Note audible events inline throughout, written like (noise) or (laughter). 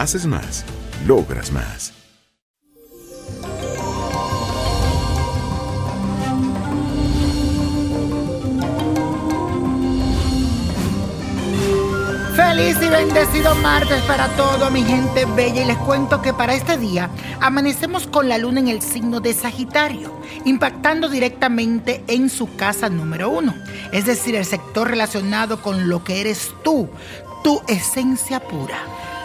Haces más, logras más. Feliz y bendecido martes para todo mi gente bella y les cuento que para este día amanecemos con la luna en el signo de Sagitario, impactando directamente en su casa número uno, es decir, el sector relacionado con lo que eres tú, tu esencia pura.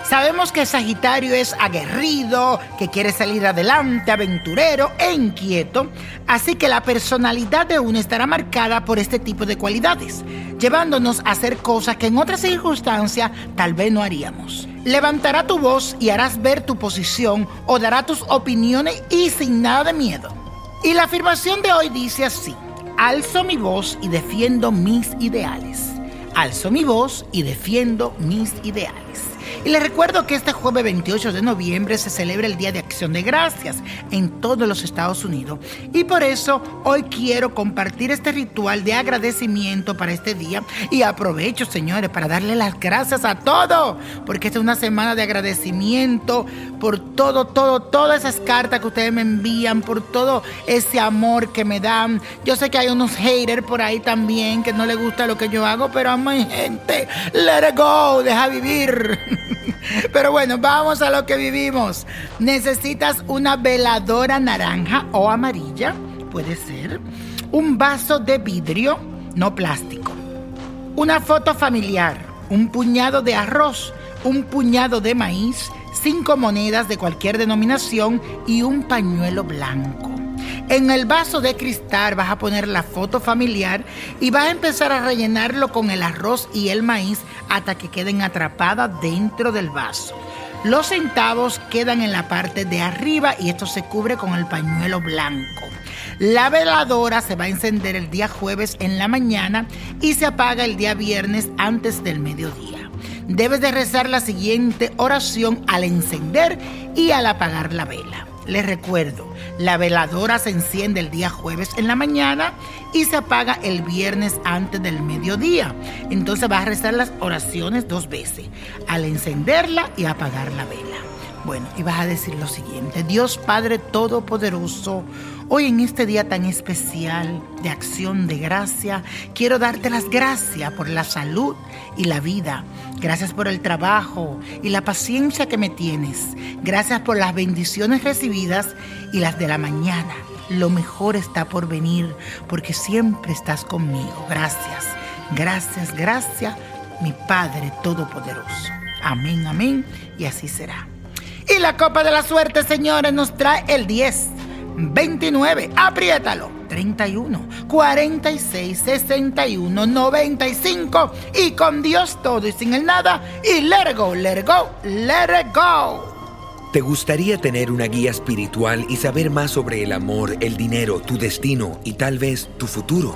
Sabemos que Sagitario es aguerrido, que quiere salir adelante, aventurero e inquieto, así que la personalidad de uno estará marcada por este tipo de cualidades, llevándonos a hacer cosas que en otras circunstancias tal vez no haríamos. Levantará tu voz y harás ver tu posición o dará tus opiniones y sin nada de miedo. Y la afirmación de hoy dice así, alzo mi voz y defiendo mis ideales. Alzo mi voz y defiendo mis ideales. Y les recuerdo que este jueves 28 de noviembre se celebra el Día de Acción de Gracias en todos los Estados Unidos. Y por eso hoy quiero compartir este ritual de agradecimiento para este día. Y aprovecho, señores, para darle las gracias a todos. Porque esta es una semana de agradecimiento por todo, todo, todas esas cartas que ustedes me envían, por todo ese amor que me dan. Yo sé que hay unos haters por ahí también que no les gusta lo que yo hago, pero a mi gente, let it go, deja vivir. (laughs) (laughs) Pero bueno, vamos a lo que vivimos. Necesitas una veladora naranja o amarilla, puede ser. Un vaso de vidrio, no plástico. Una foto familiar, un puñado de arroz, un puñado de maíz, cinco monedas de cualquier denominación y un pañuelo blanco. En el vaso de cristal vas a poner la foto familiar y vas a empezar a rellenarlo con el arroz y el maíz hasta que queden atrapadas dentro del vaso. Los centavos quedan en la parte de arriba y esto se cubre con el pañuelo blanco. La veladora se va a encender el día jueves en la mañana y se apaga el día viernes antes del mediodía. Debes de rezar la siguiente oración al encender y al apagar la vela. Les recuerdo, la veladora se enciende el día jueves en la mañana y se apaga el viernes antes del mediodía. Entonces vas a rezar las oraciones dos veces, al encenderla y apagar la vela. Bueno, y vas a decir lo siguiente, Dios Padre Todopoderoso, Hoy en este día tan especial de acción de gracia, quiero darte las gracias por la salud y la vida. Gracias por el trabajo y la paciencia que me tienes. Gracias por las bendiciones recibidas y las de la mañana. Lo mejor está por venir porque siempre estás conmigo. Gracias, gracias, gracias, mi Padre Todopoderoso. Amén, amén. Y así será. Y la copa de la suerte, señores, nos trae el 10. 29, apriétalo. 31, 46, 61, 95 y con Dios todo y sin el nada y let it go, let it go, let it go. ¿Te gustaría tener una guía espiritual y saber más sobre el amor, el dinero, tu destino y tal vez tu futuro?